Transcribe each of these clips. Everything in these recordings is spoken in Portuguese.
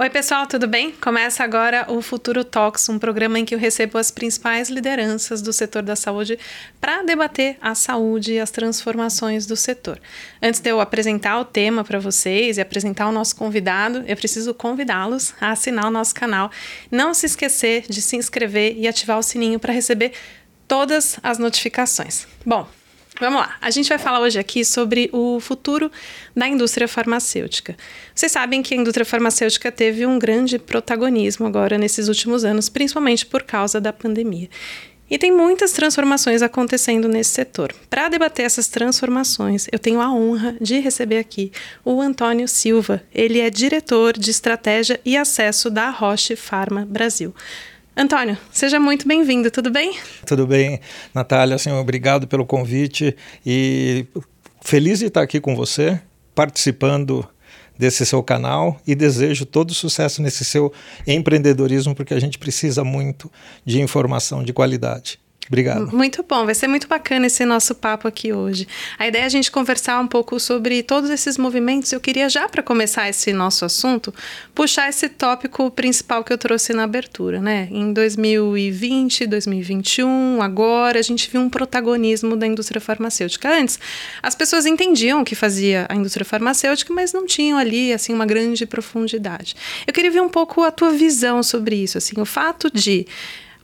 Oi, pessoal, tudo bem? Começa agora o Futuro Talks, um programa em que eu recebo as principais lideranças do setor da saúde para debater a saúde e as transformações do setor. Antes de eu apresentar o tema para vocês e apresentar o nosso convidado, eu preciso convidá-los a assinar o nosso canal. Não se esquecer de se inscrever e ativar o sininho para receber todas as notificações. Bom, Vamos lá. A gente vai falar hoje aqui sobre o futuro da indústria farmacêutica. Vocês sabem que a indústria farmacêutica teve um grande protagonismo agora nesses últimos anos, principalmente por causa da pandemia. E tem muitas transformações acontecendo nesse setor. Para debater essas transformações, eu tenho a honra de receber aqui o Antônio Silva. Ele é diretor de estratégia e acesso da Roche Pharma Brasil. Antônio, seja muito bem-vindo, tudo bem? Tudo bem, Natália, assim, obrigado pelo convite e feliz de estar aqui com você, participando desse seu canal e desejo todo sucesso nesse seu empreendedorismo, porque a gente precisa muito de informação de qualidade. Obrigado. Muito bom, vai ser muito bacana esse nosso papo aqui hoje. A ideia é a gente conversar um pouco sobre todos esses movimentos. Eu queria já para começar esse nosso assunto, puxar esse tópico principal que eu trouxe na abertura, né? Em 2020, 2021, agora a gente viu um protagonismo da indústria farmacêutica. Antes, as pessoas entendiam o que fazia a indústria farmacêutica, mas não tinham ali assim uma grande profundidade. Eu queria ver um pouco a tua visão sobre isso, assim, o fato de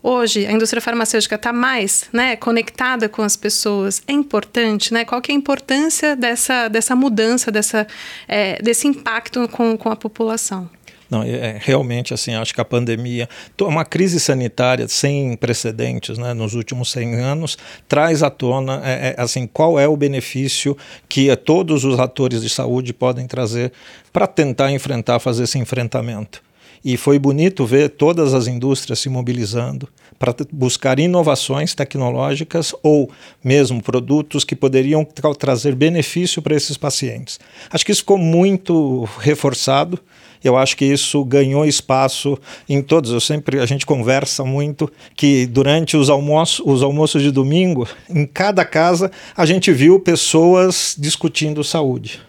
hoje a indústria farmacêutica está mais né, conectada com as pessoas, é importante, né? Qual que é a importância dessa, dessa mudança, dessa, é, desse impacto com, com a população? Não, é, é, realmente assim, acho que a pandemia, uma crise sanitária sem precedentes, né, nos últimos 100 anos, traz à tona, é, é, assim, qual é o benefício que todos os atores de saúde podem trazer para tentar enfrentar, fazer esse enfrentamento. E foi bonito ver todas as indústrias se mobilizando para buscar inovações tecnológicas ou mesmo produtos que poderiam trazer benefício para esses pacientes. Acho que isso ficou muito reforçado. Eu acho que isso ganhou espaço em todos. Eu sempre a gente conversa muito que durante os almoços, os almoços de domingo, em cada casa a gente viu pessoas discutindo saúde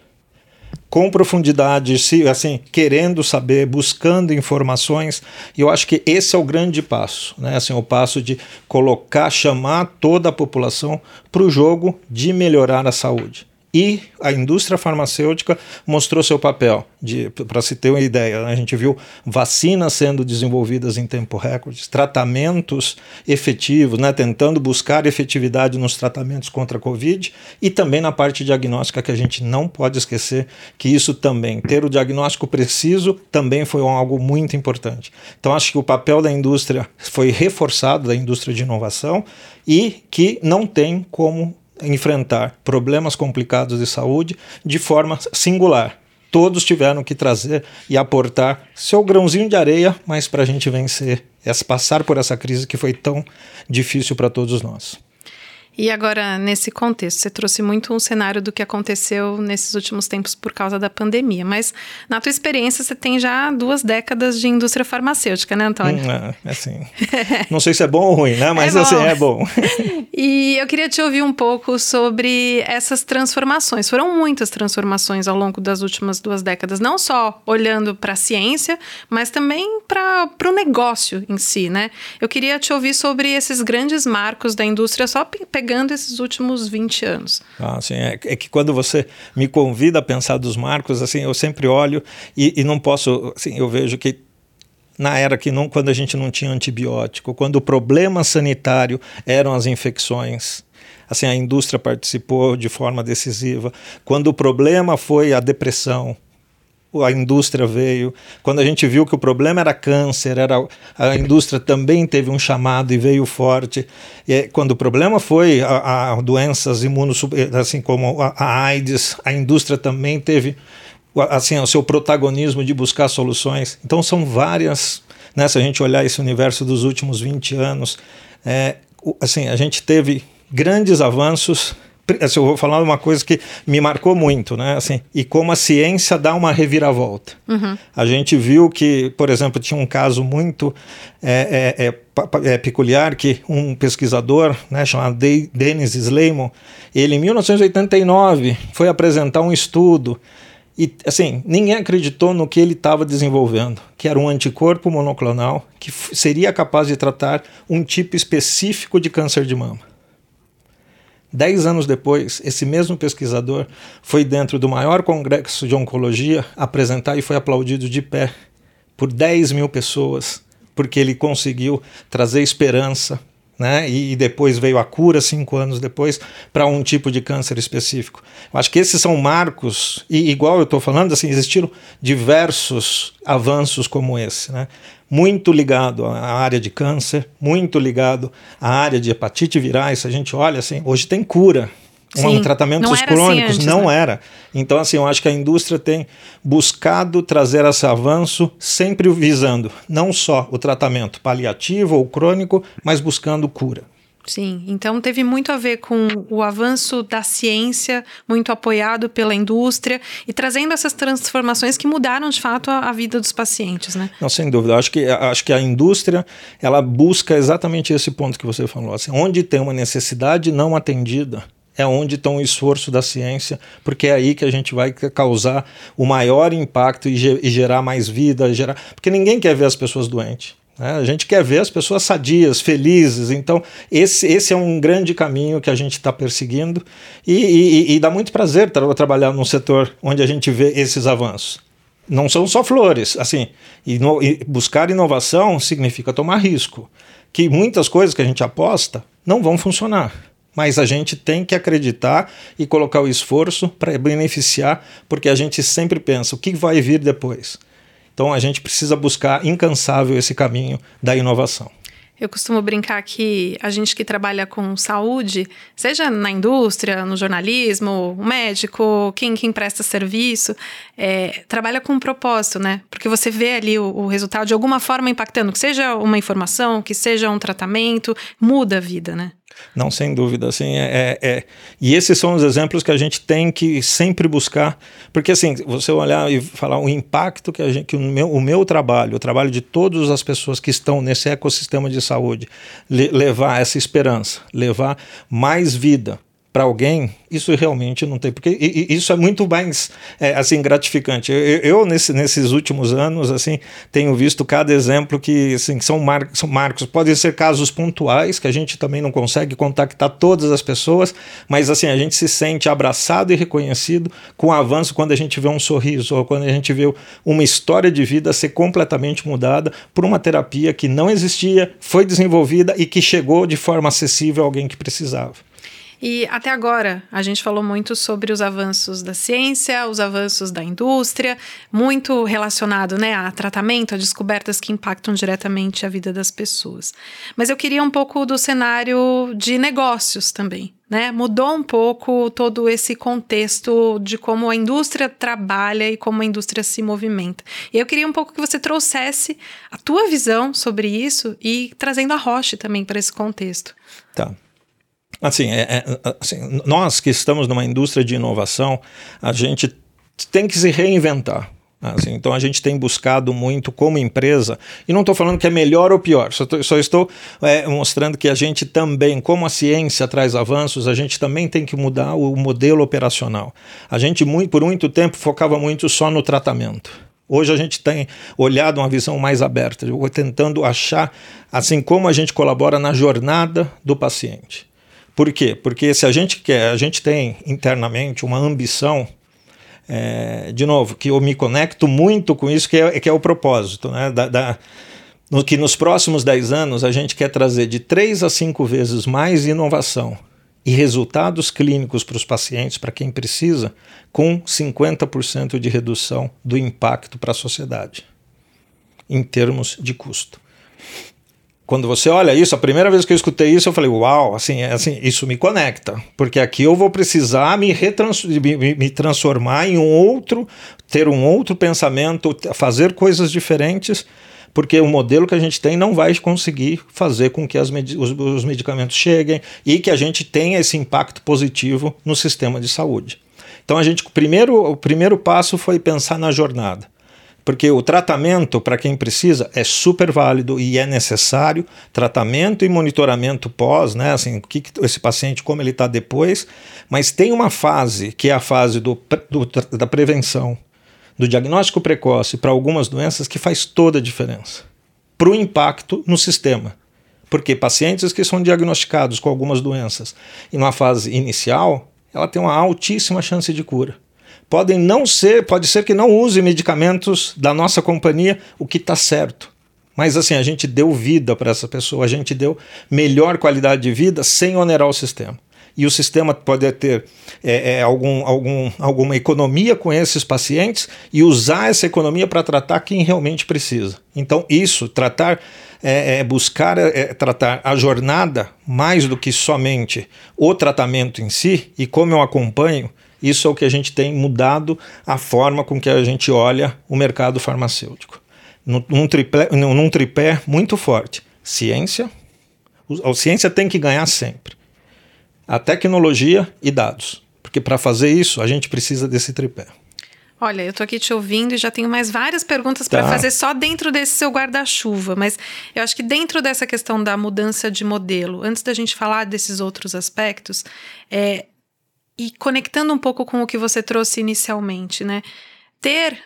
com profundidade, se, assim, querendo saber, buscando informações. E eu acho que esse é o grande passo, né? Assim, o passo de colocar, chamar toda a população para o jogo de melhorar a saúde e a indústria farmacêutica mostrou seu papel. Para se ter uma ideia, né? a gente viu vacinas sendo desenvolvidas em tempo recorde, tratamentos efetivos, né? tentando buscar efetividade nos tratamentos contra a Covid e também na parte diagnóstica, que a gente não pode esquecer que isso também, ter o diagnóstico preciso, também foi algo muito importante. Então, acho que o papel da indústria foi reforçado, da indústria de inovação, e que não tem como enfrentar problemas complicados de saúde de forma singular. Todos tiveram que trazer e aportar seu grãozinho de areia, mas para a gente vencer, passar por essa crise que foi tão difícil para todos nós. E agora, nesse contexto, você trouxe muito um cenário do que aconteceu nesses últimos tempos por causa da pandemia, mas na tua experiência você tem já duas décadas de indústria farmacêutica, né, Antônio? Hum, é, assim. Não sei se é bom ou ruim, né? Mas é assim, é bom. e eu queria te ouvir um pouco sobre essas transformações. Foram muitas transformações ao longo das últimas duas décadas, não só olhando para a ciência, mas também para o negócio em si, né? Eu queria te ouvir sobre esses grandes marcos da indústria, só pegando pegando esses últimos 20 anos. Ah, sim, é, é, que quando você me convida a pensar dos marcos, assim, eu sempre olho e, e não posso, assim, eu vejo que na era que não, quando a gente não tinha antibiótico, quando o problema sanitário eram as infecções, assim a indústria participou de forma decisiva. Quando o problema foi a depressão, a indústria veio. Quando a gente viu que o problema era câncer, era, a indústria também teve um chamado e veio forte. E quando o problema foi a, a doenças imunossupressivas, assim como a, a AIDS, a indústria também teve assim o seu protagonismo de buscar soluções. Então são várias, né, se a gente olhar esse universo dos últimos 20 anos, é, assim, a gente teve grandes avanços assim, eu vou falar uma coisa que me marcou muito, né? Assim, e como a ciência dá uma reviravolta. Uhum. A gente viu que, por exemplo, tinha um caso muito é, é, é, é peculiar que um pesquisador, né, chamado Dennis Sleiman, ele em 1989 foi apresentar um estudo E assim, ninguém acreditou no que ele estava desenvolvendo, que era um anticorpo monoclonal que seria capaz de tratar um tipo específico de câncer de mama. Dez anos depois, esse mesmo pesquisador foi dentro do maior congresso de oncologia apresentar e foi aplaudido de pé por 10 mil pessoas, porque ele conseguiu trazer esperança né? E, e, depois veio a cura cinco anos depois para um tipo de câncer específico. Eu acho que esses são marcos e igual eu estou falando, assim existiram diversos avanços como esse, né? Muito ligado à área de câncer, muito ligado à área de hepatite virais. A gente olha assim, hoje tem cura Sim, um tratamentos assim crônicos, assim antes, não né? era. Então, assim, eu acho que a indústria tem buscado trazer esse avanço, sempre visando não só o tratamento paliativo ou crônico, mas buscando cura. Sim, então teve muito a ver com o avanço da ciência, muito apoiado pela indústria e trazendo essas transformações que mudaram de fato a, a vida dos pacientes, né? Não, sem dúvida. Eu acho que, acho que a indústria ela busca exatamente esse ponto que você falou. Assim, onde tem uma necessidade não atendida, é onde está o esforço da ciência, porque é aí que a gente vai causar o maior impacto e, e gerar mais vida, gerar... porque ninguém quer ver as pessoas doentes. Né? A gente quer ver as pessoas sadias, felizes. Então, esse, esse é um grande caminho que a gente está perseguindo e, e, e, dá muito prazer tra trabalhar num setor onde a gente vê esses avanços. Não são só flores, assim, buscar inovação significa tomar risco, que muitas coisas que a gente aposta não vão funcionar mas a gente tem que acreditar e colocar o esforço para beneficiar, porque a gente sempre pensa o que vai vir depois. Então a gente precisa buscar incansável esse caminho da inovação. Eu costumo brincar que a gente que trabalha com saúde, seja na indústria, no jornalismo, o médico, quem, quem presta serviço, é, trabalha com um propósito, né? Porque você vê ali o, o, resultado de alguma forma impactando, que seja uma informação, que seja um tratamento, muda a vida, né? Não, sem dúvida. Assim, é, é, é, E esses são os exemplos que a gente tem que sempre buscar, porque assim, você olhar e falar o impacto que, a gente, que o, meu, o meu trabalho, o trabalho de todas as pessoas que estão nesse ecossistema de saúde, le, levar essa esperança, levar mais vida para alguém, isso realmente não tem, porque isso é muito mais é, assim gratificante. Eu, eu nesse, nesses últimos anos assim tenho visto cada exemplo que assim, são, mar, são marcos, podem ser casos pontuais que a gente também não consegue contactar todas as pessoas, mas assim a gente se sente abraçado e reconhecido com o avanço quando a gente vê um sorriso ou quando a gente vê uma história de vida ser completamente mudada por uma terapia que não existia, foi desenvolvida e que chegou de forma acessível a alguém que precisava. E até agora a gente falou muito sobre os avanços da ciência, os avanços da indústria, muito relacionado né, a tratamento, a descobertas que impactam diretamente a vida das pessoas. Mas eu queria um pouco do cenário de negócios também. Né? Mudou um pouco todo esse contexto de como a indústria trabalha e como a indústria se movimenta. E eu queria um pouco que você trouxesse a tua visão sobre isso e trazendo a Roche também para esse contexto. Tá. Assim, é, é, assim, nós que estamos numa indústria de inovação, a gente tem que se reinventar. Assim, então a gente tem buscado muito como empresa, e não estou falando que é melhor ou pior, só, tô, só estou é, mostrando que a gente também, como a ciência traz avanços, a gente também tem que mudar o modelo operacional. A gente muito, por muito tempo focava muito só no tratamento. Hoje a gente tem olhado uma visão mais aberta, tentando achar assim como a gente colabora na jornada do paciente. Por quê? Porque se a gente quer, a gente tem internamente uma ambição, é, de novo, que eu me conecto muito com isso, que é, que é o propósito, né? Da, da, no que nos próximos 10 anos a gente quer trazer de 3 a 5 vezes mais inovação e resultados clínicos para os pacientes, para quem precisa, com 50% de redução do impacto para a sociedade, em termos de custo quando você olha isso, a primeira vez que eu escutei isso, eu falei, uau, assim, é, assim isso me conecta, porque aqui eu vou precisar me, retrans me, me transformar em um outro, ter um outro pensamento, fazer coisas diferentes, porque o modelo que a gente tem não vai conseguir fazer com que med os, os medicamentos cheguem e que a gente tenha esse impacto positivo no sistema de saúde. Então a gente, primeiro, o primeiro passo foi pensar na jornada Porque o tratamento, para quem precisa, é super válido e é necessário. Tratamento e monitoramento pós, né? Assim, o que, que esse paciente, como ele está depois. Mas tem uma fase, que é a fase do, do da prevenção, do diagnóstico precoce para algumas doenças, que faz toda a diferença para o impacto no sistema. Porque pacientes que são diagnosticados com algumas doenças em uma fase inicial, ela tem uma altíssima chance de cura. Podem não ser, pode ser que não use medicamentos da nossa companhia, o que está certo. Mas assim, a gente deu vida para essa pessoa, a gente deu melhor qualidade de vida sem onerar o sistema e o sistema pode ter é, é, algum, algum, alguma economia com esses pacientes e usar essa economia para tratar quem realmente precisa. Então, isso, tratar é, é, buscar é, tratar a jornada mais do que somente o tratamento em si, e como eu acompanho, isso é o que a gente tem mudado a forma com que a gente olha o mercado farmacêutico. Num tripé, num tripé muito forte: ciência, a ciência tem que ganhar sempre. A tecnologia e dados. Porque para fazer isso, a gente precisa desse tripé. Olha, eu tô aqui te ouvindo e já tenho mais várias perguntas tá. para fazer só dentro desse seu guarda-chuva, mas eu acho que dentro dessa questão da mudança de modelo, antes da gente falar desses outros aspectos, é, e conectando um pouco com o que você trouxe inicialmente, né? Ter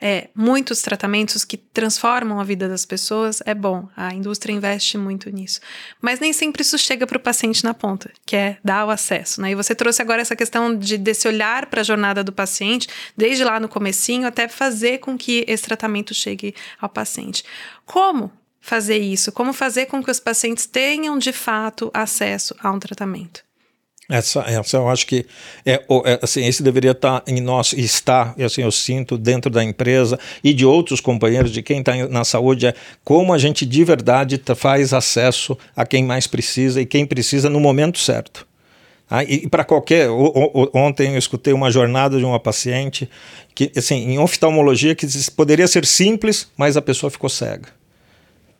é, muitos tratamentos que transformam a vida das pessoas é bom. A indústria investe muito nisso. Mas nem sempre isso chega para o paciente na ponta, que é dar o acesso. Né? E você trouxe agora essa questão de desse olhar para a jornada do paciente, desde lá no comecinho até fazer com que esse tratamento chegue ao paciente. Como fazer isso? Como fazer com que os pacientes tenham de fato acesso a um tratamento? Essa, essa eu acho que é, é, assim, esse deveria estar em nós, e está, assim, eu sinto, dentro da empresa e de outros companheiros, de quem está na saúde, é como a gente de verdade faz acesso a quem mais precisa e quem precisa no momento certo. Ah, e, e para qualquer. Ontem eu escutei uma jornada de uma paciente que, assim, em oftalmologia, que poderia ser simples, mas a pessoa ficou cega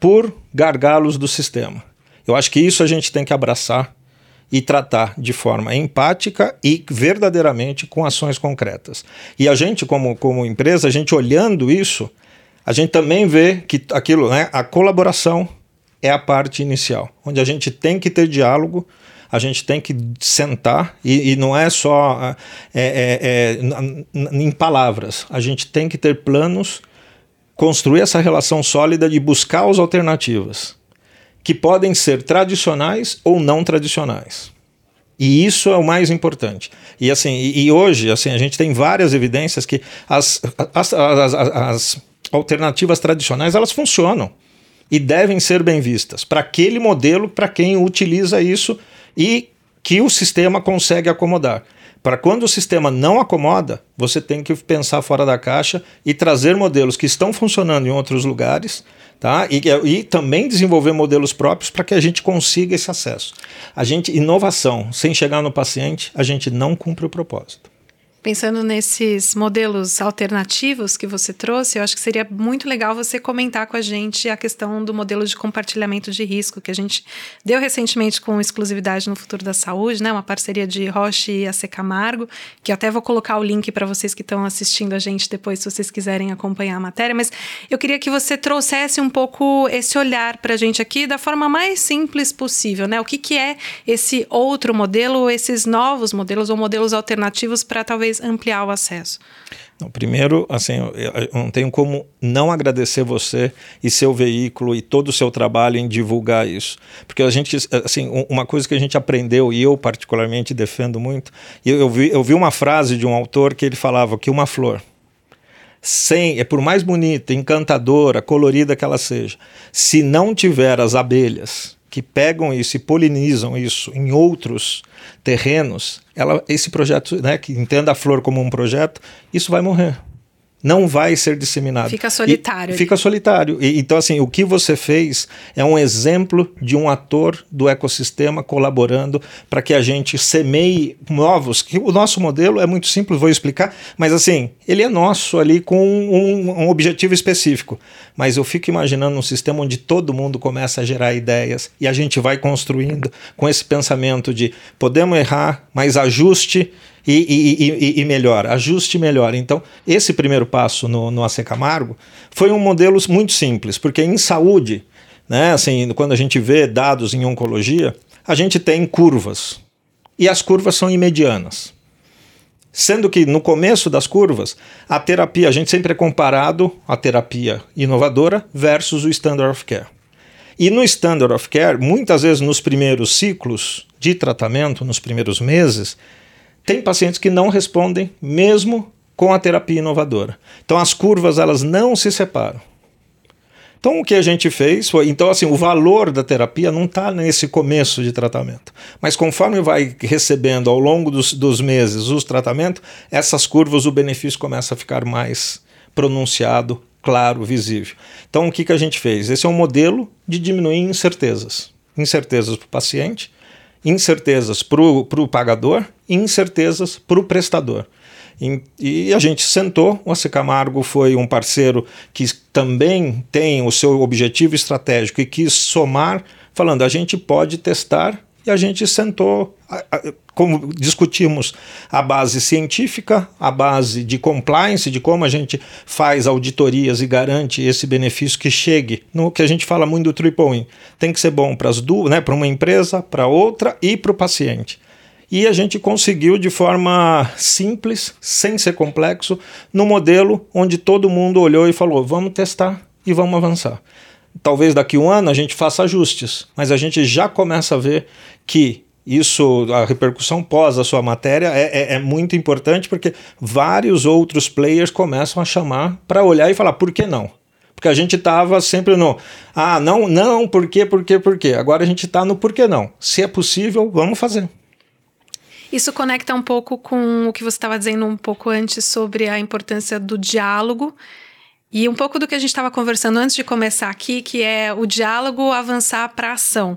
por gargalos do sistema. Eu acho que isso a gente tem que abraçar e tratar de forma empática e verdadeiramente com ações concretas. E a gente, como, como empresa, a gente olhando isso, a gente também vê que aquilo, né, a colaboração é a parte inicial, onde a gente tem que ter diálogo, a gente tem que sentar e, e não é só é, é, é, em palavras, a gente tem que ter planos, construir essa relação sólida de buscar as alternativas que podem ser tradicionais ou não tradicionais. E isso é o mais importante. E assim, e, e hoje assim a gente tem várias evidências que as, as, as, as alternativas tradicionais elas funcionam e devem ser bem vistas para aquele modelo, para quem utiliza isso e que o sistema consegue acomodar. Para quando o sistema não acomoda, você tem que pensar fora da caixa e trazer modelos que estão funcionando em outros lugares tá? E, e também desenvolver modelos próprios para que a gente consiga esse acesso. A gente, inovação, sem chegar no paciente, a gente não cumpre o propósito. Pensando nesses modelos alternativos que você trouxe, eu acho que seria muito legal você comentar com a gente a questão do modelo de compartilhamento de risco que a gente deu recentemente com exclusividade no Futuro da Saúde, né? Uma parceria de Roche e AC Camargo, que até vou colocar o link para vocês que estão assistindo a gente depois, se vocês quiserem acompanhar a matéria. Mas eu queria que você trouxesse um pouco esse olhar para a gente aqui da forma mais simples possível, né? O que, que é esse outro modelo, esses novos modelos ou modelos alternativos para talvez talvez ampliar o acesso? Não, primeiro, assim, eu não tenho como não agradecer você e seu veículo e todo o seu trabalho em divulgar isso. Porque a gente, assim, uma coisa que a gente aprendeu, e eu particularmente defendo muito, eu, eu, vi, eu vi uma frase de um autor que ele falava que uma flor, sem, é por mais bonita, encantadora, colorida que ela seja, se não tiver as abelhas que pegam isso e polinizam isso em outros terrenos, ela, esse projeto, né, que entenda a flor como um projeto, isso vai morrer não vai ser disseminado. Fica solitário. E, fica solitário. E, então, assim, o que você fez é um exemplo de um ator do ecossistema colaborando para que a gente semeie novos. O nosso modelo é muito simples, vou explicar, mas assim, ele é nosso ali com um, um objetivo específico. Mas eu fico imaginando um sistema onde todo mundo começa a gerar ideias e a gente vai construindo com esse pensamento de podemos errar, mas ajuste e, e, e, e melhora, ajuste melhor. Então, esse primeiro passo no, no AC Camargo foi um modelo muito simples, porque em saúde, né, assim, quando a gente vê dados em oncologia, a gente tem curvas, e as curvas são imedianas. Sendo que no começo das curvas, a terapia, a gente sempre é comparado a terapia inovadora versus o standard of care. E no standard of care, muitas vezes nos primeiros ciclos de tratamento, nos primeiros meses, tem pacientes que não respondem mesmo com a terapia inovadora. Então as curvas elas não se separam. Então o que a gente fez foi, então assim, o valor da terapia não está nesse começo de tratamento, mas conforme vai recebendo ao longo dos, dos meses os tratamentos, essas curvas, o benefício começa a ficar mais pronunciado, claro, visível. Então o que, que a gente fez? Esse é um modelo de diminuir incertezas. Incertezas para o paciente, incertezas para o pagador incertezas para o prestador. E a gente sentou, o AC Camargo foi um parceiro que também tem o seu objetivo estratégico e quis somar, falando, a gente pode testar e a gente sentou, como discutimos a base científica, a base de compliance, de como a gente faz auditorias e garante esse benefício que chegue no que a gente fala muito do triple win. Tem que ser bom para as duas, né, para uma empresa, para outra e para o paciente. E a gente conseguiu de forma simples, sem ser complexo, no modelo onde todo mundo olhou e falou: vamos testar e vamos avançar. Talvez daqui um ano a gente faça ajustes, mas a gente já começa a ver que isso, a repercussão pós a sua matéria é, é, é muito importante porque vários outros players começam a chamar para olhar e falar: por que não? Porque a gente estava sempre no ah, não, não, por quê, por quê, por quê. Agora a gente está no por que não. Se é possível, vamos fazer. Isso conecta um pouco com o que você estava dizendo um pouco antes sobre a importância do diálogo e um pouco do que a gente estava conversando antes de começar aqui, que é o diálogo avançar para a ação.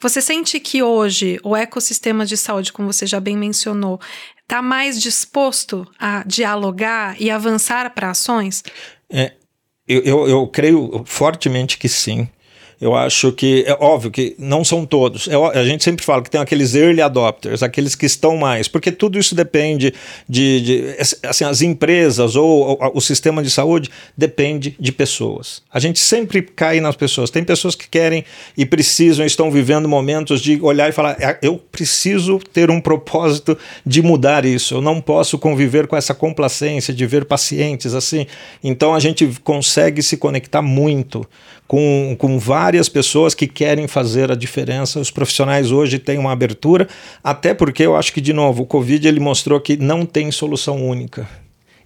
Você sente que hoje o ecossistema de saúde, como você já bem mencionou, está mais disposto a dialogar e avançar para ações? É, eu, eu, eu creio fortemente que sim. Eu acho que é óbvio que não são todos. É, a gente sempre fala que tem aqueles early adopters, aqueles que estão mais, porque tudo isso depende de, de assim, as empresas ou, ou o sistema de saúde depende de pessoas. A gente sempre cai nas pessoas. Tem pessoas que querem e precisam, estão vivendo momentos de olhar e falar: é, eu preciso ter um propósito de mudar isso. Eu não posso conviver com essa complacência de ver pacientes assim. Então a gente consegue se conectar muito com, com várias pessoas que querem fazer a diferença. Os profissionais hoje têm uma abertura, até porque eu acho que, de novo, o Covid ele mostrou que não tem solução única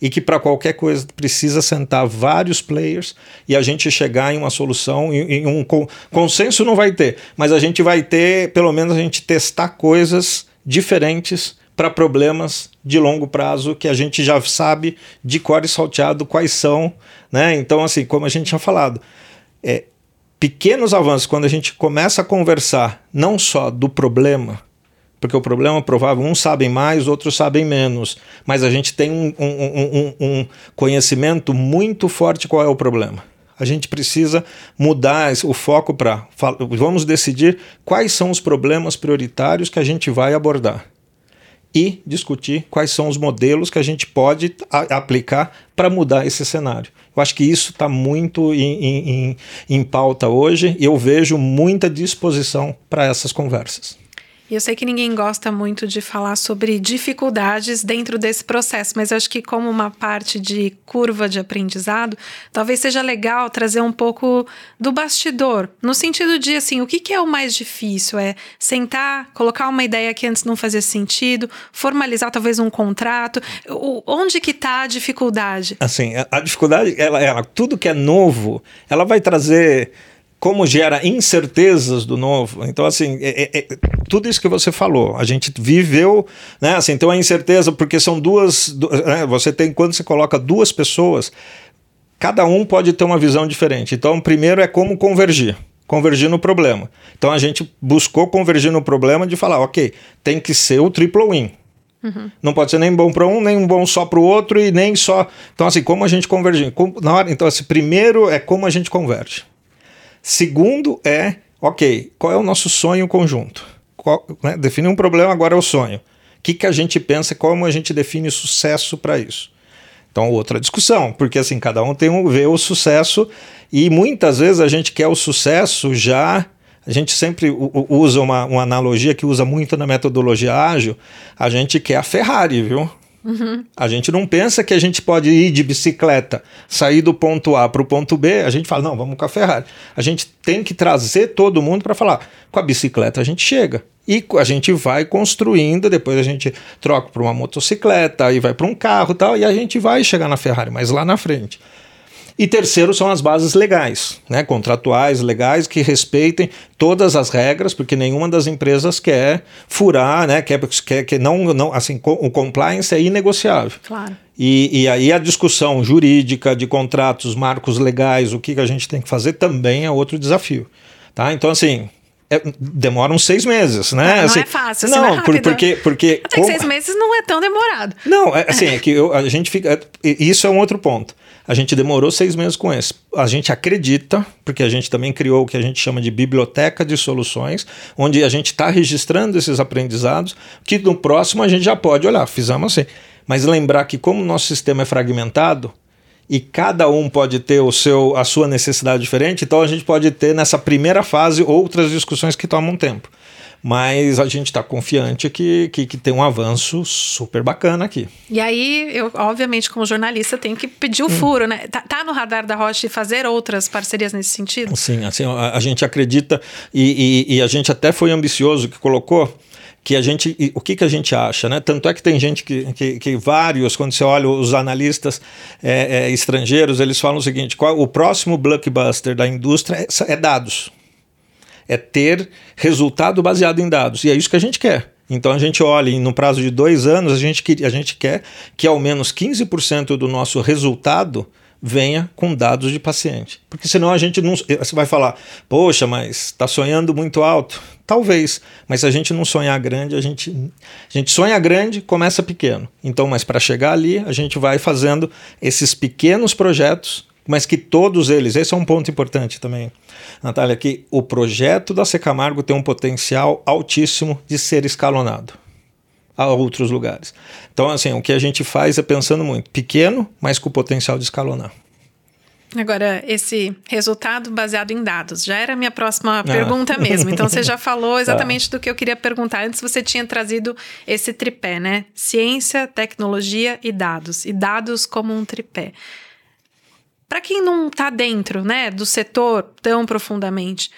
e que para qualquer coisa precisa sentar vários players e a gente chegar em uma solução, em, em um consenso não vai ter, mas a gente vai ter, pelo menos a gente testar coisas diferentes para problemas de longo prazo que a gente já sabe de cor e salteado quais são, né? Então assim, como a gente tinha falado, é, pequenos avanços, quando a gente começa a conversar não só do problema, porque o problema é provável, uns sabem mais, outros sabem menos, mas a gente tem um, um, um, um conhecimento muito forte qual é o problema. A gente precisa mudar o foco para. Vamos decidir quais são os problemas prioritários que a gente vai abordar e discutir quais são os modelos que a gente pode aplicar para mudar esse cenário. Eu acho que isso está muito em, em, em pauta hoje e eu vejo muita disposição para essas conversas. E eu sei que ninguém gosta muito de falar sobre dificuldades dentro desse processo, mas eu acho que, como uma parte de curva de aprendizado, talvez seja legal trazer um pouco do bastidor, no sentido de assim, o que, que é o mais difícil? É sentar, colocar uma ideia que antes não fazia sentido, formalizar talvez um contrato. O, onde que está a dificuldade? Assim, a, a dificuldade, ela, ela, tudo que é novo, ela vai trazer como gera incertezas do novo. Então, assim, é, é, é, tudo isso que você falou, a gente viveu, né? Assim, então a incerteza, porque são duas. Né, você tem, quando você coloca duas pessoas, cada um pode ter uma visão diferente. Então, primeiro é como convergir. Convergir no problema. Então a gente buscou convergir no problema de falar, ok, tem que ser o triple win. Uhum. Não pode ser nem bom para um, nem bom só para o outro e nem só. Então, assim, como a gente converge? Na hora, então, assim, primeiro é como a gente converge. Segundo é, ok, qual é o nosso sonho conjunto? Qual, né, definir um problema, agora é o sonho. que, que a gente pensa, como a gente define sucesso para isso. Então, outra discussão, porque assim, cada um tem um vê o sucesso e muitas vezes a gente quer o sucesso já. A gente sempre usa uma, uma analogia que usa muito na metodologia ágil. A gente quer a Ferrari, viu? Uhum. A gente não pensa que a gente pode ir de bicicleta, sair do ponto A para o ponto B. A gente fala, não, vamos com a Ferrari. A gente tem que trazer todo mundo para falar, com a bicicleta a gente chega. E a gente vai construindo, depois a gente troca para uma motocicleta, aí vai para um carro tal, e a gente vai chegar na Ferrari, mas lá na frente. E terceiro são as bases legais, né, contratuais, legais, que respeitem todas as regras, porque nenhuma das empresas quer furar, né, quer, quer, quer não, não, assim, o compliance é inegociável. Claro. E, e aí a discussão jurídica de contratos, marcos legais, o que, que a gente tem que fazer também é outro desafio. Tá? Então, assim, é, demora uns seis meses, né? Não, não assim, é fácil, assim, não, não é por, porque, porque Até como... seis meses não é tão demorado. Não, é, assim, é que eu, a gente fica. Isso é um outro ponto. A gente demorou seis meses com esse. A gente acredita, porque a gente também criou o que a gente chama de biblioteca de soluções, onde a gente está registrando esses aprendizados, que no próximo a gente já pode olhar, fizemos assim. Mas lembrar que, como o nosso sistema é fragmentado, e cada um pode ter o seu, a sua necessidade diferente, então a gente pode ter nessa primeira fase outras discussões que tomam tempo. Mas a gente está confiante que, que, que, tem um avanço super bacana aqui. E aí, eu, obviamente, como jornalista, tenho que pedir o hum. furo, né? Tá, tá, no radar da Roche fazer outras parcerias nesse sentido? Sim, assim, a, a gente acredita e, e, e a gente até foi ambicioso que colocou que a gente, o que, que a gente acha, né? Tanto é que tem gente que, que, que vários, quando você olha os analistas é, é, estrangeiros, eles falam o seguinte: qual, o próximo blockbuster da indústria é, é dados, é ter resultado baseado em dados, e é isso que a gente quer. Então a gente olha e no prazo de dois anos a gente, a gente quer que ao menos 15% do nosso resultado venha com dados de paciente. Porque senão a gente não. Você vai falar, poxa, mas está sonhando muito alto. Talvez, mas se a gente não sonhar grande, a gente, a gente sonha grande, começa pequeno. Então, mas para chegar ali, a gente vai fazendo esses pequenos projetos, mas que todos eles, esse é um ponto importante também, Natália, que o projeto da Secamargo tem um potencial altíssimo de ser escalonado a outros lugares. Então, assim, o que a gente faz é pensando muito, pequeno, mas com o potencial de escalonar. Agora, esse resultado baseado em dados, já era a minha próxima ah. pergunta mesmo. Então, você já falou tá. exatamente tá. do que eu queria perguntar. Antes, você tinha trazido esse tripé, né? Ciência, tecnologia e dados. E dados como um tripé. Para quem não está dentro né, do setor tão profundamente,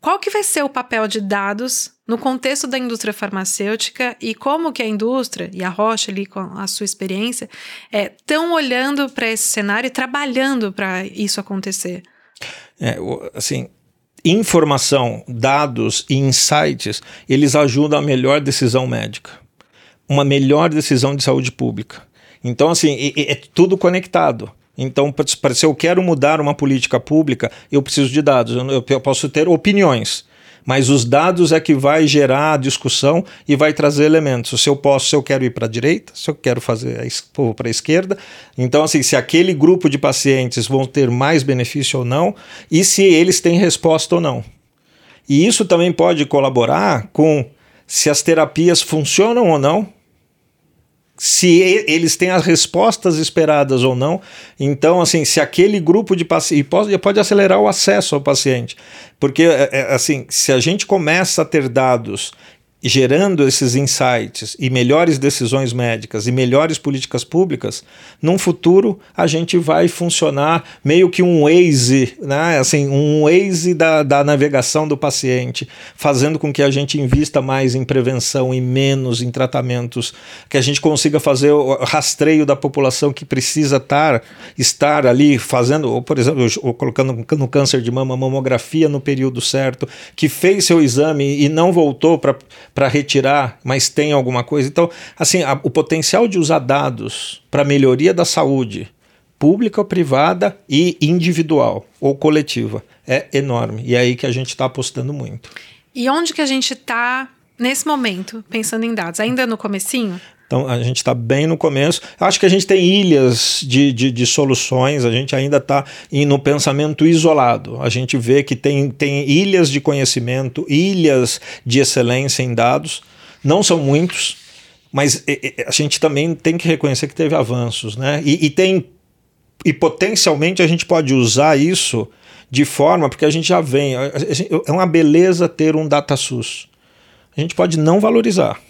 qual que vai ser o papel de dados no contexto da indústria farmacêutica e como que a indústria e a Rocha ali com a sua experiência estão é, olhando para esse cenário e trabalhando para isso acontecer? É, assim, informação, dados e insights, eles ajudam a melhor decisão médica, uma melhor decisão de saúde pública. Então, assim, é, é tudo conectado. Então, se eu quero mudar uma política pública, eu preciso de dados. Eu, eu posso ter opiniões, mas os dados é que vai gerar a discussão e vai trazer elementos. Se eu posso, se eu quero ir para a direita, se eu quero fazer para a esquerda. Então, assim, se aquele grupo de pacientes vão ter mais benefício ou não, e se eles têm resposta ou não. E isso também pode colaborar com se as terapias funcionam ou não se eles têm as respostas esperadas ou não. Então, assim, se aquele grupo de pacientes pode, pode acelerar o acesso ao paciente, porque é, é, assim, se a gente começa a ter dados gerando esses insights e melhores decisões médicas e melhores políticas públicas, num futuro a gente vai funcionar meio que um Waze, né? assim, um Waze da, da navegação do paciente, fazendo com que a gente invista mais em prevenção e menos em tratamentos, que a gente consiga fazer o rastreio da população que precisa tar, estar ali fazendo, ou, por exemplo, ou colocando no câncer de mama mamografia no período certo, que fez seu exame e não voltou para para retirar, mas tem alguma coisa. Então, assim, a, o potencial de usar dados para melhoria da saúde pública ou privada e individual ou coletiva é enorme. E é aí que a gente está apostando muito. E onde que a gente está nesse momento, pensando em dados? Ainda no comecinho? Então a gente está bem no começo. Acho que a gente tem ilhas de, de, de soluções, a gente ainda está no pensamento isolado. A gente vê que tem, tem ilhas de conhecimento, ilhas de excelência em dados. Não são muitos, mas a gente também tem que reconhecer que teve avanços, né? E, e tem e potencialmente a gente pode usar isso de forma, porque a gente já vem, é uma beleza ter um DataSUS. A gente pode não valorizar.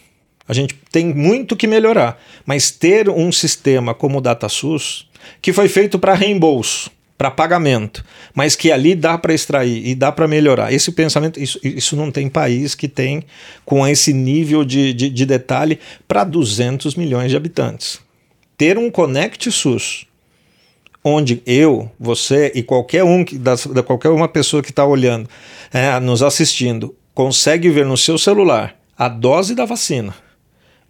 A gente tem muito que melhorar, mas ter um sistema como o DataSUS, que foi feito para reembolso, para pagamento, mas que ali dá para extrair e dá para melhorar. Esse pensamento, isso, isso não tem país que tem com esse nível de, de, de detalhe para 200 milhões de habitantes. Ter um Connect SUS, onde eu, você e qualquer um das, qualquer uma pessoa que está olhando, é, nos assistindo, consegue ver no seu celular a dose da vacina,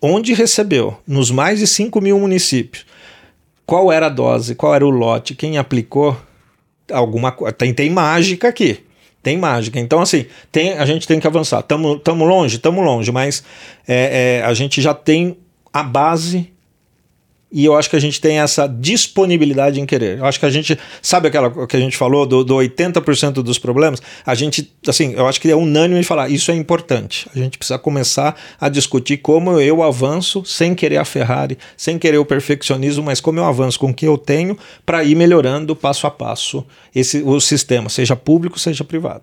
onde recebeu, nos mais de 5 mil municípios, qual era a dose, qual era o lote, quem aplicou, alguma tem, tem mágica aqui. Tem mágica. Então, assim, tem, a gente tem que avançar. Estamos longe? Estamos longe, mas é, é, a gente já tem a base e eu acho que a gente tem essa disponibilidade em querer. Eu acho que a gente, sabe aquela que a gente falou do, do 80% dos problemas? A gente, assim, eu acho que é unânime falar, isso é importante. A gente precisa começar a discutir como eu avanço sem querer a Ferrari, sem querer o perfeccionismo, mas como eu avanço com o que eu tenho para ir melhorando passo a passo esse, o sistema, seja público, seja privado.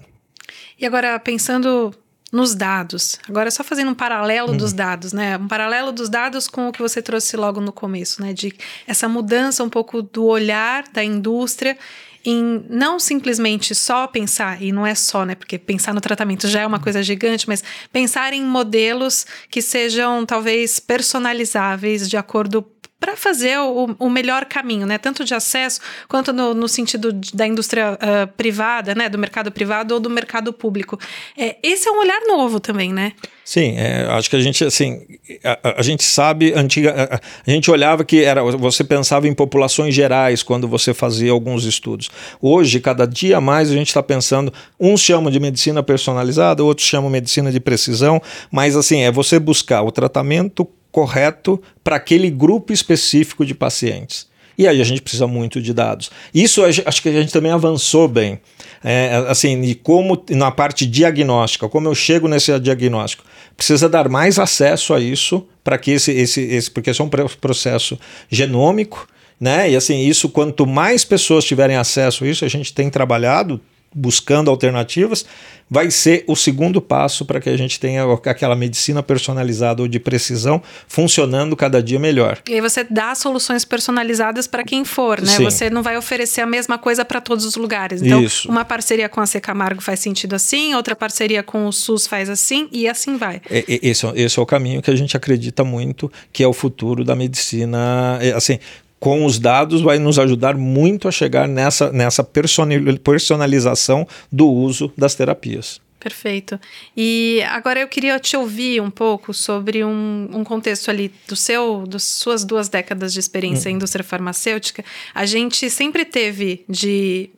E agora, pensando nos dados. Agora, só fazendo um paralelo dos uhum. dados, né? Um paralelo dos dados com o que você trouxe logo no começo, né? De essa mudança um pouco do olhar da indústria em não simplesmente só pensar, e não é só, né? Porque pensar no tratamento já é uma coisa gigante, mas pensar em modelos que sejam talvez personalizáveis de acordo para fazer o, o, melhor caminho, né? Tanto de acesso quanto no, no sentido da indústria uh, privada, né? Do mercado privado ou do mercado público. É, esse é um olhar novo também, né? Sim, é, acho que a gente assim a, a, gente sabe antiga a, a, gente olhava que era você pensava em populações gerais quando você fazia alguns estudos. Hoje, cada dia mais a gente está pensando uns chamam de medicina personalizada, outros chamam medicina de precisão, mas assim é você buscar o tratamento correto para aquele grupo específico de pacientes. E aí a gente precisa muito de dados. Isso acho que a gente também avançou bem. É, assim, de como na parte diagnóstica, como eu chego nesse diagnóstico. Precisa dar mais acesso a isso para que esse, esse, esse. Porque isso é um processo genômico, né? E assim, isso, quanto mais pessoas tiverem acesso a isso, a gente tem trabalhado buscando alternativas, vai ser o segundo passo para que a gente tenha aquela medicina personalizada ou de precisão funcionando cada dia melhor. E aí você dá soluções personalizadas para quem for, né? Sim. Você não vai oferecer a mesma coisa para todos os lugares. Então, Isso. uma parceria com a C Camargo faz sentido assim, outra parceria com o SUS faz assim e assim vai. É, esse, esse é o caminho que a gente acredita muito que é o futuro da medicina. É, assim, com os dados vai nos ajudar muito a chegar nessa, nessa personalização do uso das terapias. Perfeito. E agora eu queria te ouvir um pouco sobre um, um contexto ali do seu, das suas duas décadas de experiência hum. em indústria farmacêutica. A gente sempre teve de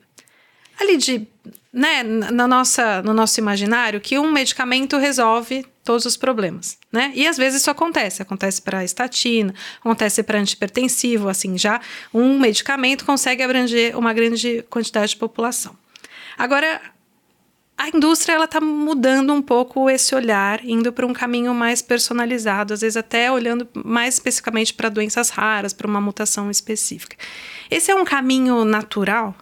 ali de né, na nossa, no nosso imaginário que um medicamento resolve todos os problemas, né? E às vezes isso acontece, acontece para estatina, acontece para antipertensivo, assim, já um medicamento consegue abranger uma grande quantidade de população. Agora, a indústria ela está mudando um pouco esse olhar, indo para um caminho mais personalizado, às vezes até olhando mais especificamente para doenças raras, para uma mutação específica. Esse é um caminho natural?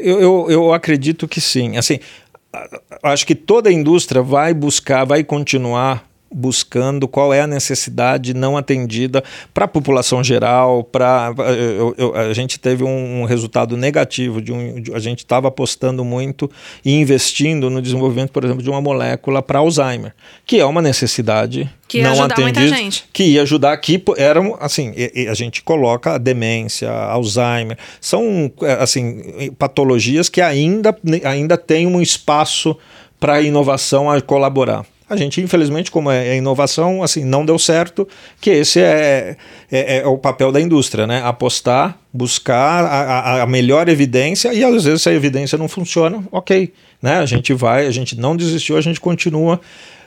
Eu, eu, eu acredito que sim. Assim, acho que toda a indústria vai buscar, vai continuar buscando qual é a necessidade não atendida para a população geral, para a gente teve um, resultado negativo de um, de, a gente estava apostando muito e investindo no desenvolvimento, por exemplo, de uma molécula para Alzheimer, que é uma necessidade que ia não atendida, muita gente. que ia ajudar aqui eram assim a gente coloca a demência, Alzheimer, são assim patologias que ainda ainda tem um espaço para a inovação a colaborar. A gente, infelizmente, como é, é inovação, assim, não deu certo, que esse é, é, é o papel da indústria, né? Apostar, buscar a, a, melhor evidência e às vezes se a evidência não funciona, ok, né? A gente vai, a gente não desistiu, a gente continua,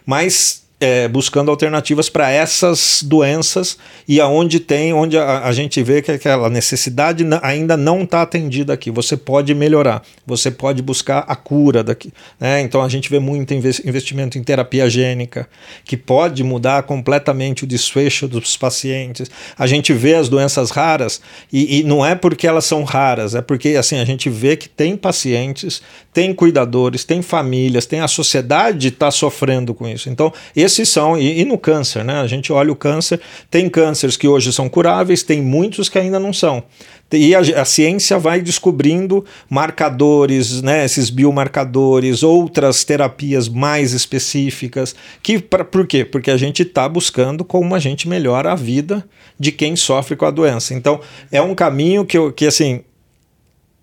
mas é, buscando alternativas para essas doenças e aonde tem, onde a, a gente vê que aquela necessidade ainda não está atendida aqui. Você pode melhorar, você pode buscar a cura daqui. Né? Então a gente vê muito investimento em terapia gênica, que pode mudar completamente o desfecho dos pacientes. A gente vê as doenças raras e, e não é porque elas são raras, é porque assim a gente vê que tem pacientes, tem cuidadores, tem famílias, tem a sociedade está sofrendo com isso. Então esses são, e, e, no câncer, né? A gente olha o câncer, tem cânceres que hoje são curáveis, tem muitos que ainda não são. E a, a, ciência vai descobrindo marcadores, né, esses biomarcadores, outras terapias mais específicas. Que, pra, por quê? Porque a gente está buscando como a gente melhora a vida de quem sofre com a doença. Então, é um caminho que, que assim,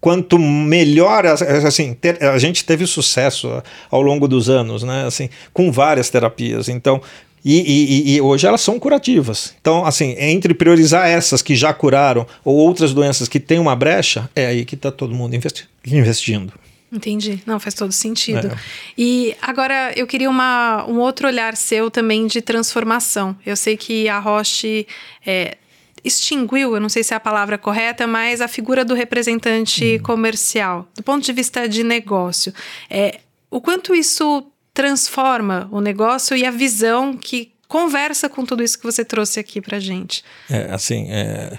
quanto melhor assim ter, a gente teve sucesso ao longo dos anos né assim com várias terapias então e, e, e, hoje elas são curativas. Então, assim, entre priorizar essas que já curaram ou outras doenças que têm uma brecha, é aí que está todo mundo investi investindo. Entendi. Não, faz todo sentido. É. E agora eu queria uma, um outro olhar seu também de transformação. Eu sei que a Roche é, extinguiu, eu não sei se é a palavra correta, mas a figura do representante hum. comercial, do ponto de vista de negócio. É, o quanto isso transforma o negócio e a visão que conversa com tudo isso que você trouxe aqui para gente. É, assim, é,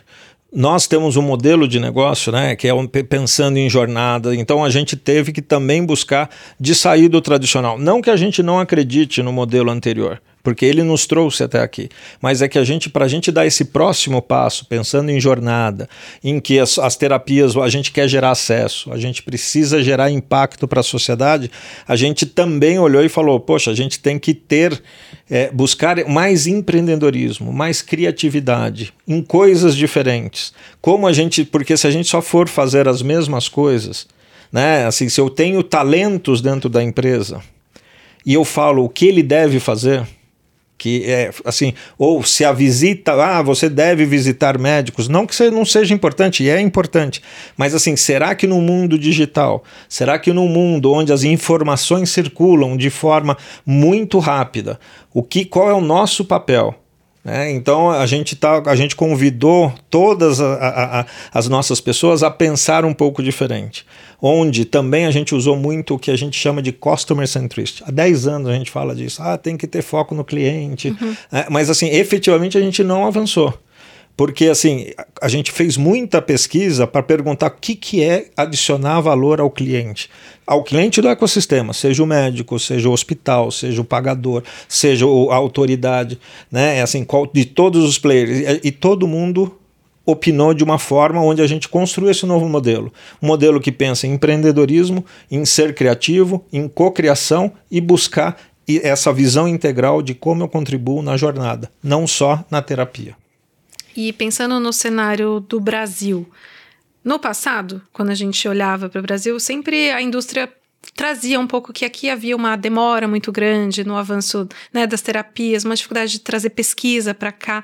nós temos um modelo de negócio, né, que é um, pensando em jornada, então a gente teve que também buscar de sair do tradicional. Não que a gente não acredite no modelo anterior, porque ele nos trouxe até aqui. Mas é que a gente, para a gente dar esse próximo passo, pensando em jornada, em que as, as terapias, a gente quer gerar acesso, a gente precisa gerar impacto para a sociedade, a gente também olhou e falou: poxa, a gente tem que ter, é, buscar mais empreendedorismo, mais criatividade em coisas diferentes. Como a gente, porque se a gente só for fazer as mesmas coisas, né, assim, se eu tenho talentos dentro da empresa e eu falo o que ele deve fazer que é assim, ou se a visita, ah, você deve visitar médicos, não que não seja importante, e é importante, mas assim, será que no mundo digital, será que no mundo onde as informações circulam de forma muito rápida, o que qual é o nosso papel? É, então a gente, tá, a gente convidou todas a, a, a, as nossas pessoas a pensar um pouco diferente. Onde também a gente usou muito o que a gente chama de customer centricity. Há 10 anos a gente fala disso. Ah, tem que ter foco no cliente. Uhum. É, mas assim, efetivamente a gente não avançou porque assim a gente fez muita pesquisa para perguntar o que, que é adicionar valor ao cliente, ao cliente do ecossistema, seja o médico, seja o hospital, seja o pagador, seja a autoridade, né? É assim qual, de todos os players e, e todo mundo opinou de uma forma onde a gente construiu esse novo modelo. Um modelo que pensa em empreendedorismo, em ser criativo, em cocriação e buscar essa visão integral de como eu contribuo na jornada, não só na terapia. E pensando no cenário do Brasil, no passado, quando a gente olhava para o Brasil, sempre a indústria trazia um pouco que aqui havia uma demora muito grande no avanço né, das terapias, uma dificuldade de trazer pesquisa para cá.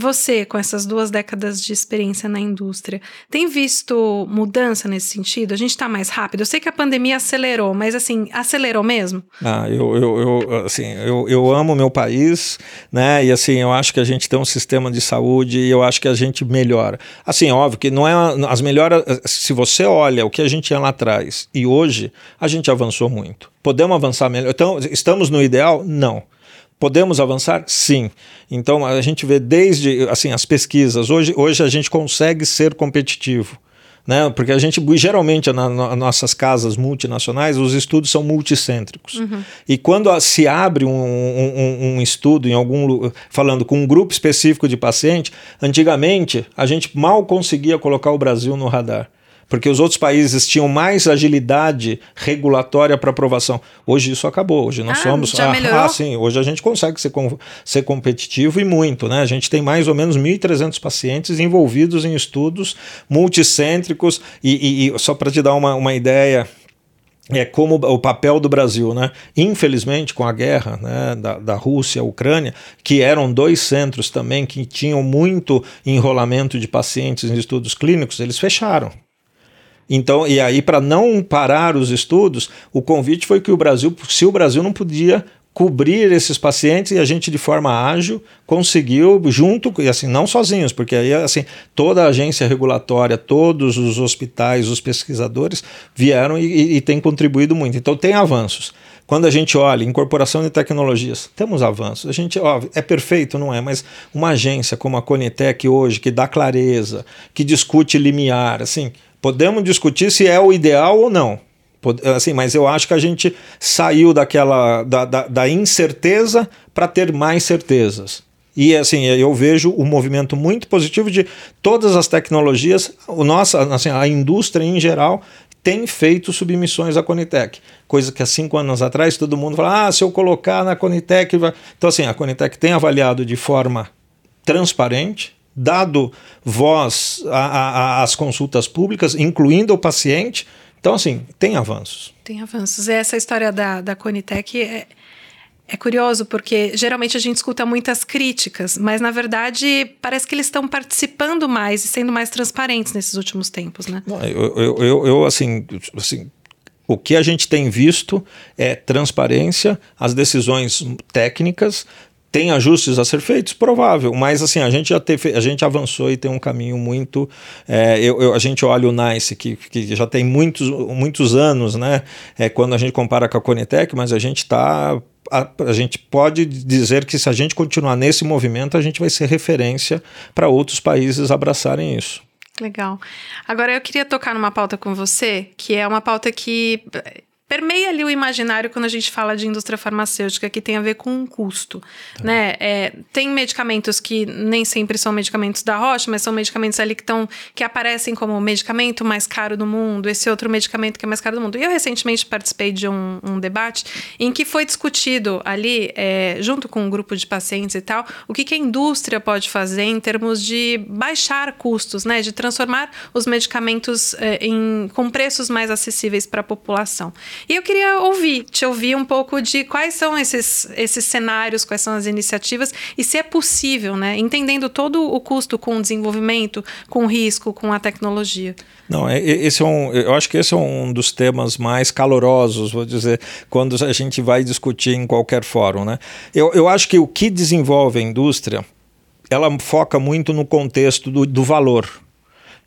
Você, com essas duas décadas de experiência na indústria, tem visto mudança nesse sentido? A gente está mais rápido? Eu sei que a pandemia acelerou, mas assim, acelerou mesmo? Ah, eu, eu, eu, assim, eu, eu amo meu país, né? E assim, eu acho que a gente tem um sistema de saúde e eu acho que a gente melhora. Assim, óbvio que não é as melhoras. Se você olha o que a gente tinha lá atrás e hoje, a gente avançou muito. Podemos avançar melhor. Então, estamos no ideal? Não. Podemos avançar? Sim. Então a gente vê desde assim as pesquisas. Hoje, hoje a gente consegue ser competitivo. Né? Porque a gente, geralmente, nas na nossas casas multinacionais, os estudos são multicêntricos. Uhum. E quando se abre um, um, um, estudo em algum falando com um grupo específico de paciente, antigamente a gente mal conseguia colocar o Brasil no radar porque os outros países tinham mais agilidade regulatória para aprovação. Hoje isso acabou. Hoje nós ah, somos. Já ah, ah, sim. Hoje a gente consegue ser, com, ser competitivo e muito. Né? A gente tem mais ou menos 1.300 pacientes envolvidos em estudos multicêntricos. E, e, e só para te dar uma, uma ideia, é como o papel do Brasil, né? Infelizmente, com a guerra né, da, da Rússia, Ucrânia, que eram dois centros também que tinham muito enrolamento de pacientes em estudos clínicos, eles fecharam. Então, e aí, para não parar os estudos, o convite foi que o Brasil, se o Brasil não podia cobrir esses pacientes e a gente de forma ágil conseguiu junto e assim não sozinhos porque aí assim toda a agência regulatória todos os hospitais os pesquisadores vieram e, e, têm contribuído muito então tem avanços quando a gente olha incorporação de tecnologias, temos avanços. A gente, ó, é perfeito, não é? Mas uma agência como a Conitec hoje, que dá clareza, que discute limiar, assim, podemos discutir se é o ideal ou não. Assim, mas eu acho que a gente saiu daquela da, da, da incerteza para ter mais certezas. E assim, eu vejo um movimento muito positivo de todas as tecnologias, o nossa, assim, a indústria em geral tem feito submissões à Conitec, coisa que há cinco anos atrás todo mundo fala, ah, se eu colocar na Conitec... Então assim, a Conitec tem avaliado de forma transparente, dado voz às consultas públicas, incluindo o paciente, então, assim, tem avanços. Tem avanços. Essa história da, da Conitec é, é curioso porque geralmente a gente escuta muitas críticas, mas na verdade parece que eles estão participando mais e sendo mais transparentes nesses últimos tempos, né? Não, eu, eu, eu, eu, assim, assim, o que a gente tem visto é transparência, as decisões técnicas, tem ajustes a ser feitos? Provável, mas assim, a gente já teve, a gente avançou e tem um caminho muito. É, eu, eu, a gente olha o NICE, que, que já tem muitos, muitos anos, né? É, quando a gente compara com a Conitec, mas a gente está a, a, gente pode dizer que se a gente continuar nesse movimento, a gente vai ser referência para outros países abraçarem isso. Legal. Agora eu queria tocar numa pauta com você, que é uma pauta que permeia ali o imaginário quando a gente fala de indústria farmacêutica, que tem a ver com custo, tá. né? É, tem medicamentos que nem sempre são medicamentos da Rocha, mas são medicamentos ali que, tão, que aparecem como o medicamento mais caro do mundo, esse outro medicamento que é mais caro do mundo. E eu recentemente participei de um, um debate em que foi discutido ali, é, junto com um grupo de pacientes e tal, o que, que a indústria pode fazer em termos de baixar custos, né? De transformar os medicamentos é, em, com preços mais acessíveis para a população. E eu queria ouvir, te ouvir um pouco de quais são esses, esses cenários, quais são as iniciativas e se é possível, né? Entendendo todo o custo com o desenvolvimento, com o risco, com a tecnologia. Não, é, esse é um, eu acho que esse é um dos temas mais calorosos, vou dizer, quando a gente vai discutir em qualquer fórum, né? Eu, eu acho que o que desenvolve a indústria, ela foca muito no contexto do, do valor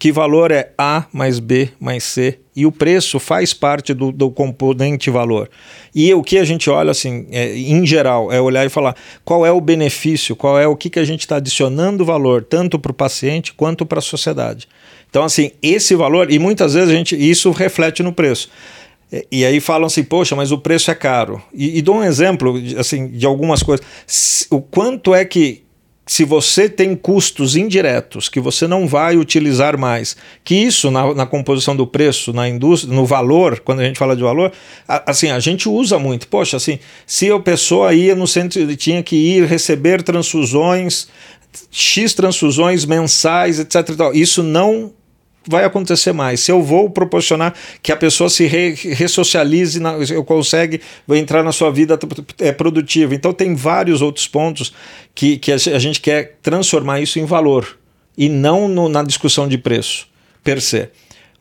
que valor é A mais B mais C e o preço faz parte do, do componente valor. E o que a gente olha assim, é, em geral, é olhar e falar qual é o benefício, qual é o que, que a gente está adicionando valor, tanto para o paciente quanto para a sociedade. Então, assim, esse valor, e muitas vezes a gente, isso reflete no preço. E aí falam assim, poxa, mas o preço é caro. E, e dou um exemplo assim, de algumas coisas. O quanto é que se você tem custos indiretos que você não vai utilizar mais, que isso na, na, composição do preço, na indústria, no valor, quando a gente fala de valor, a, assim, a gente usa muito. Poxa, assim, se a pessoa ia no centro, tinha que ir receber transfusões, X transfusões mensais, etc. Isso não vai acontecer mais. Se eu vou proporcionar que a pessoa se re, ressocialize, na, eu consegue entrar na sua vida é, produtiva. Então tem vários outros pontos que, que a gente quer transformar isso em valor e não no, na discussão de preço per se.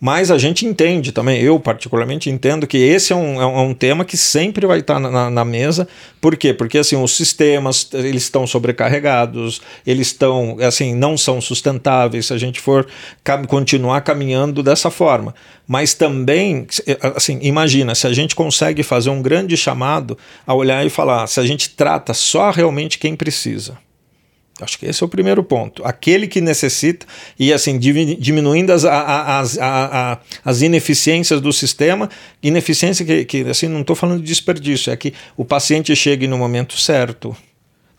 Mas a gente entende também, eu particularmente entendo que esse é um, é um tema que sempre vai estar na, na, mesa. Por quê? Porque assim, os sistemas eles estão sobrecarregados, eles estão assim, não são sustentáveis se a gente for cam continuar caminhando dessa forma. Mas também, assim, imagina, se a gente consegue fazer um grande chamado a olhar e falar, se a gente trata só realmente quem precisa. Acho que esse é o primeiro ponto. Aquele que necessita, e assim, diminuindo as, as, as, as ineficiências do sistema, ineficiência que, que assim, não estou falando de desperdício, é que o paciente chegue no momento certo.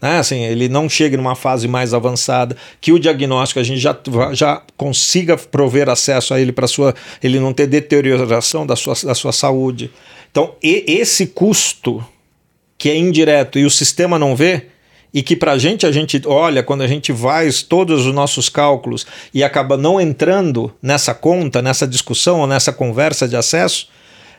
Né? Assim, ele não chegue numa fase mais avançada, que o diagnóstico a gente já, já consiga prover acesso a ele para sua ele não ter deterioração da sua, da sua saúde. Então, e, esse custo que é indireto e o sistema não vê, e que para a gente, a gente olha, quando a gente faz todos os nossos cálculos e acaba não entrando nessa conta, nessa discussão ou nessa conversa de acesso,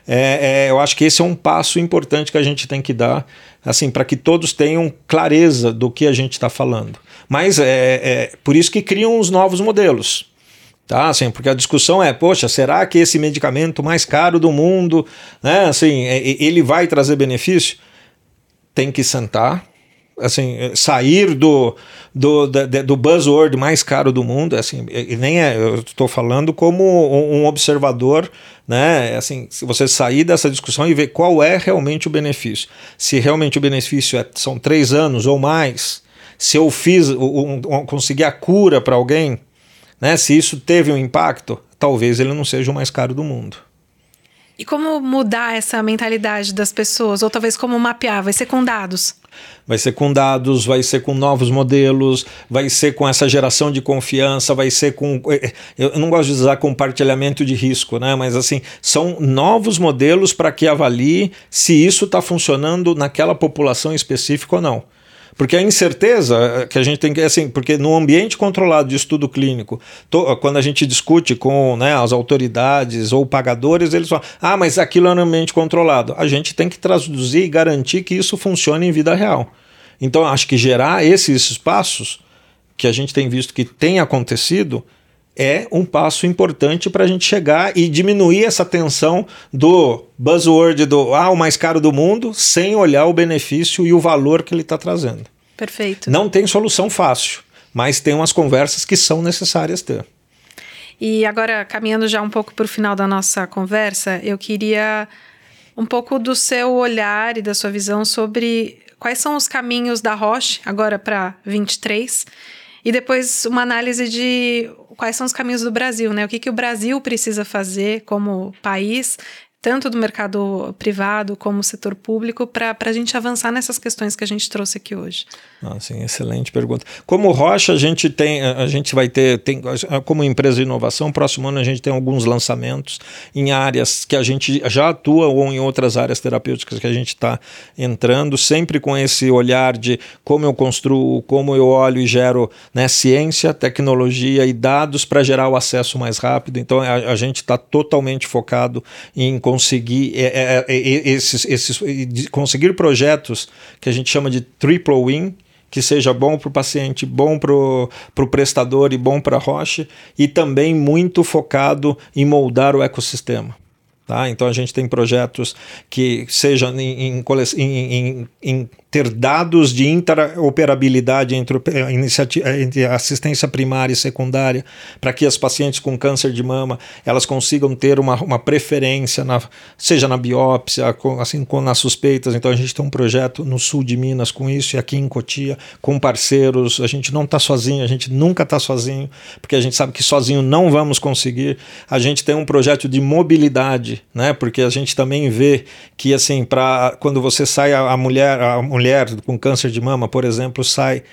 é, é, eu acho que esse é um passo importante que a gente tem que dar, assim, para que todos tenham clareza do que a gente está falando. Mas é, é por isso que criam os novos modelos. Tá, assim, porque a discussão é, poxa, será que esse medicamento mais caro do mundo, né, assim, é, ele vai trazer benefício? tem que sentar, assim, sair do, do, do, buzzword mais caro do mundo, assim, e nem é, eu estou falando como um observador, né, assim, se você sair dessa discussão e ver qual é realmente o benefício, se realmente o benefício é, são três anos ou mais, se eu fiz, um, um, consegui a cura para alguém, né, se isso teve um impacto, talvez ele não seja o mais caro do mundo. E como mudar essa mentalidade das pessoas? Ou talvez como mapear? Vai ser com dados? Vai ser com dados, vai ser com novos modelos, vai ser com essa geração de confiança, vai ser com. Eh, eh, eu não gosto de usar compartilhamento de risco, né? Mas assim, são novos modelos para que avalie se isso está funcionando naquela população específica ou não. Porque a incerteza que a gente tem que, assim, porque no ambiente controlado de estudo clínico, to, quando a gente discute com né, as autoridades ou pagadores, eles falam, ah, mas aquilo é no ambiente controlado. A gente tem que traduzir e garantir que isso funcione em vida real. Então, acho que gerar esses espaços que a gente tem visto que tem acontecido é um passo importante para a gente chegar e diminuir essa tensão do buzzword do ah, o mais caro do mundo, sem olhar o benefício e o valor que ele está trazendo. Perfeito. Não tem solução fácil, mas tem umas conversas que são necessárias ter. E agora, caminhando já um pouco para o final da nossa conversa, eu queria um pouco do seu olhar e da sua visão sobre quais são os caminhos da Roche agora para 23 e depois uma análise de quais são os caminhos do Brasil, né? O que, que o Brasil precisa fazer como país tanto do mercado privado como do setor público, para a gente avançar nessas questões que a gente trouxe aqui hoje? Ah, sim, excelente pergunta. Como Rocha, a gente tem, a gente vai ter, tem, como empresa de inovação, próximo ano a gente tem alguns lançamentos em áreas que a gente já atua ou em outras áreas terapêuticas que a gente está entrando, sempre com esse olhar de como eu construo, como eu olho e gero né, ciência, tecnologia e dados para gerar o acesso mais rápido. Então a, a gente está totalmente focado em conseguir é, é, é, esses, esses, conseguir projetos que a gente chama de triple win, que seja bom para o paciente, bom para o prestador e bom para a rocha, e também muito focado em moldar o ecossistema. Tá? Então a gente tem projetos que sejam em, em, em, em ter dados de interoperabilidade entre, entre assistência primária e secundária, para que as pacientes com câncer de mama elas consigam ter uma, uma preferência, na, seja na biópsia, com, assim como nas suspeitas. Então a gente tem um projeto no sul de Minas com isso e aqui em Cotia com parceiros. A gente não está sozinho, a gente nunca está sozinho, porque a gente sabe que sozinho não vamos conseguir. A gente tem um projeto de mobilidade, né? Porque a gente também vê que assim para quando você sai a, a mulher a mulher mulher com câncer de mama, por exemplo, sai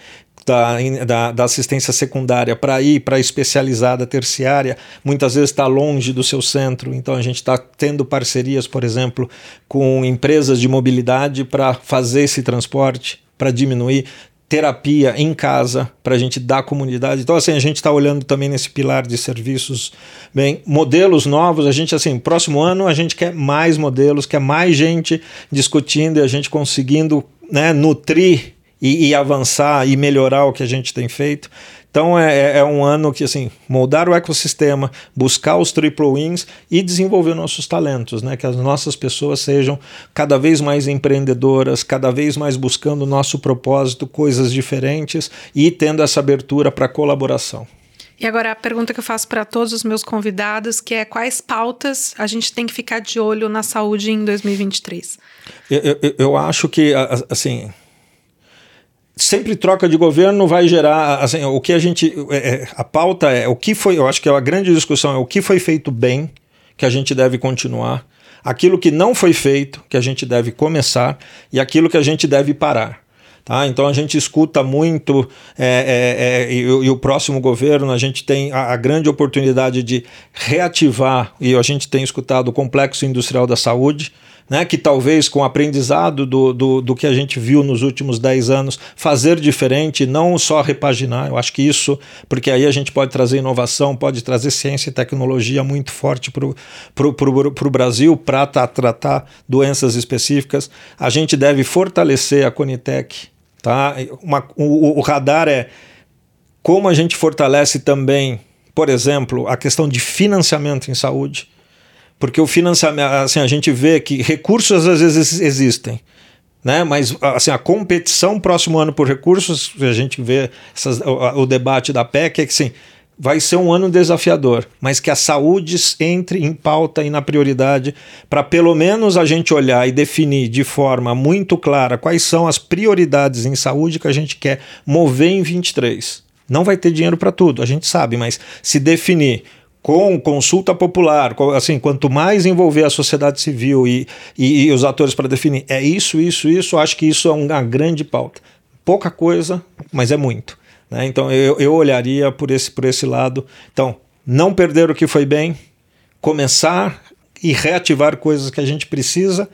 da, da, da, assistência secundária para ir para especializada terciária, muitas vezes está longe do seu centro. Então a gente está tendo parcerias, por exemplo, com empresas de mobilidade para fazer esse transporte, para diminuir terapia em casa para a gente dar comunidade. Então, assim, a gente está olhando também nesse pilar de serviços, bem, modelos novos. A gente, assim, próximo ano a gente quer mais modelos, quer mais gente discutindo e a gente conseguindo né, nutrir e, e, avançar e melhorar o que a gente tem feito. Então é, é, é um ano que assim moldar o ecossistema, buscar os triple wins e desenvolver nossos talentos, né? Que as nossas pessoas sejam cada vez mais empreendedoras, cada vez mais buscando o nosso propósito, coisas diferentes e tendo essa abertura para colaboração. E agora a pergunta que eu faço para todos os meus convidados, que é quais pautas a gente tem que ficar de olho na saúde em 2023? Eu, eu, eu acho que, assim, sempre troca de governo vai gerar, assim, o que a gente, é, é, a pauta é o que foi, eu acho que é a grande discussão é o que foi feito bem, que a gente deve continuar, aquilo que não foi feito, que a gente deve começar, e aquilo que a gente deve parar. Tá? Então a gente escuta muito é, é, é, e, e, o próximo governo a gente tem a, a, grande oportunidade de reativar, e a gente tem escutado o complexo industrial da saúde, né, que talvez com o aprendizado do, do, do, que a gente viu nos últimos 10 anos, fazer diferente, não só repaginar. Eu acho que isso, porque aí a gente pode trazer inovação, pode trazer ciência e tecnologia muito forte para o Brasil para tratar doenças específicas. A gente deve fortalecer a Conitec. Tá? Uma, o, o radar é como a gente fortalece também, por exemplo, a questão de financiamento em saúde porque o financiamento, assim, a gente vê que recursos às vezes existem, né? Mas assim, a competição próximo ano por recursos, a gente vê essas, o, o, debate da PEC é que sim, vai ser um ano desafiador, mas que a saúde entre em pauta e na prioridade para pelo menos a gente olhar e definir de forma muito clara quais são as prioridades em saúde que a gente quer mover em 23. Não vai ter dinheiro para tudo, a gente sabe, mas se definir com consulta popular, assim, quanto mais envolver a sociedade civil e, e, e os atores para definir é isso, isso, isso, acho que isso é uma grande pauta. Pouca coisa, mas é muito. Né? Então eu, eu olharia por esse, por esse lado. Então, não perder o que foi bem, começar e reativar coisas que a gente precisa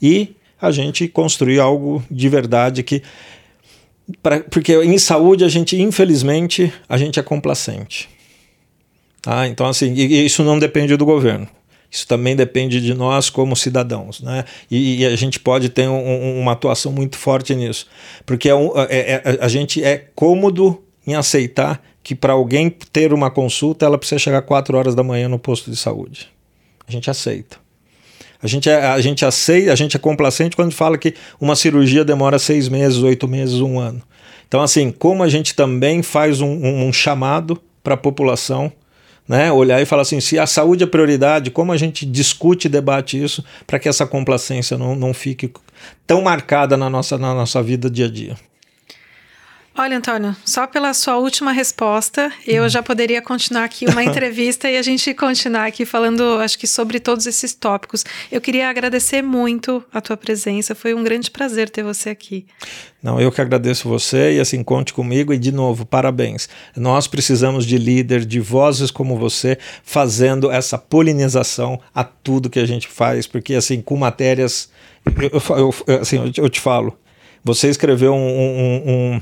e a gente construir algo de verdade que. Pra, porque em saúde a gente, infelizmente, a gente é complacente. Tá? Então, assim, isso não depende do governo. Isso também depende de nós como cidadãos, né? E, e a gente pode ter um, uma atuação muito forte nisso, porque é, um, é, é, a gente é cômodo em aceitar que para alguém ter uma consulta ela precisa chegar 4 horas da manhã no posto de saúde. A gente aceita. A gente, é, a gente aceita, a gente é complacente quando fala que uma cirurgia demora seis meses, oito meses, um ano. Então, assim, como a gente também faz um, um, um chamado para a população né? Olhar e falar assim, se a saúde é prioridade, como a gente discute e debate isso para que essa complacência não, não fique tão marcada na nossa, na nossa vida dia a dia. Olha, Antônio, só pela sua última resposta, eu já poderia continuar aqui uma entrevista e a gente continuar aqui falando, acho que sobre todos esses tópicos. Eu queria agradecer muito a tua presença, foi um grande prazer ter você aqui. Não, eu que agradeço você e assim, conte comigo e de novo, parabéns. Nós precisamos de líder, de vozes como você, fazendo essa polinização a tudo que a gente faz, porque assim, com matérias, eu, eu, eu assim, eu te falo, você escreveu um, um, um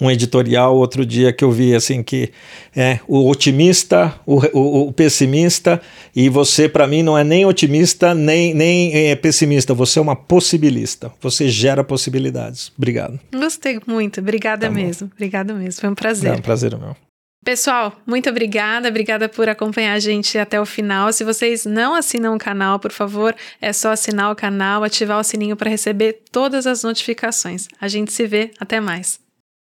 um editorial outro dia que eu vi assim que é o otimista, o, o, o pessimista e você para mim não é nem otimista nem nem é, pessimista, você é uma possibilista, você gera possibilidades. Obrigado. Gostei muito, obrigada tá mesmo, obrigada mesmo, foi um prazer. É um prazer meu. Pessoal, muito obrigada, obrigada por acompanhar a gente até o final. Se vocês não assinam o canal, por favor, é só assinar o canal, ativar o sininho para receber todas as notificações. A gente se vê, até mais.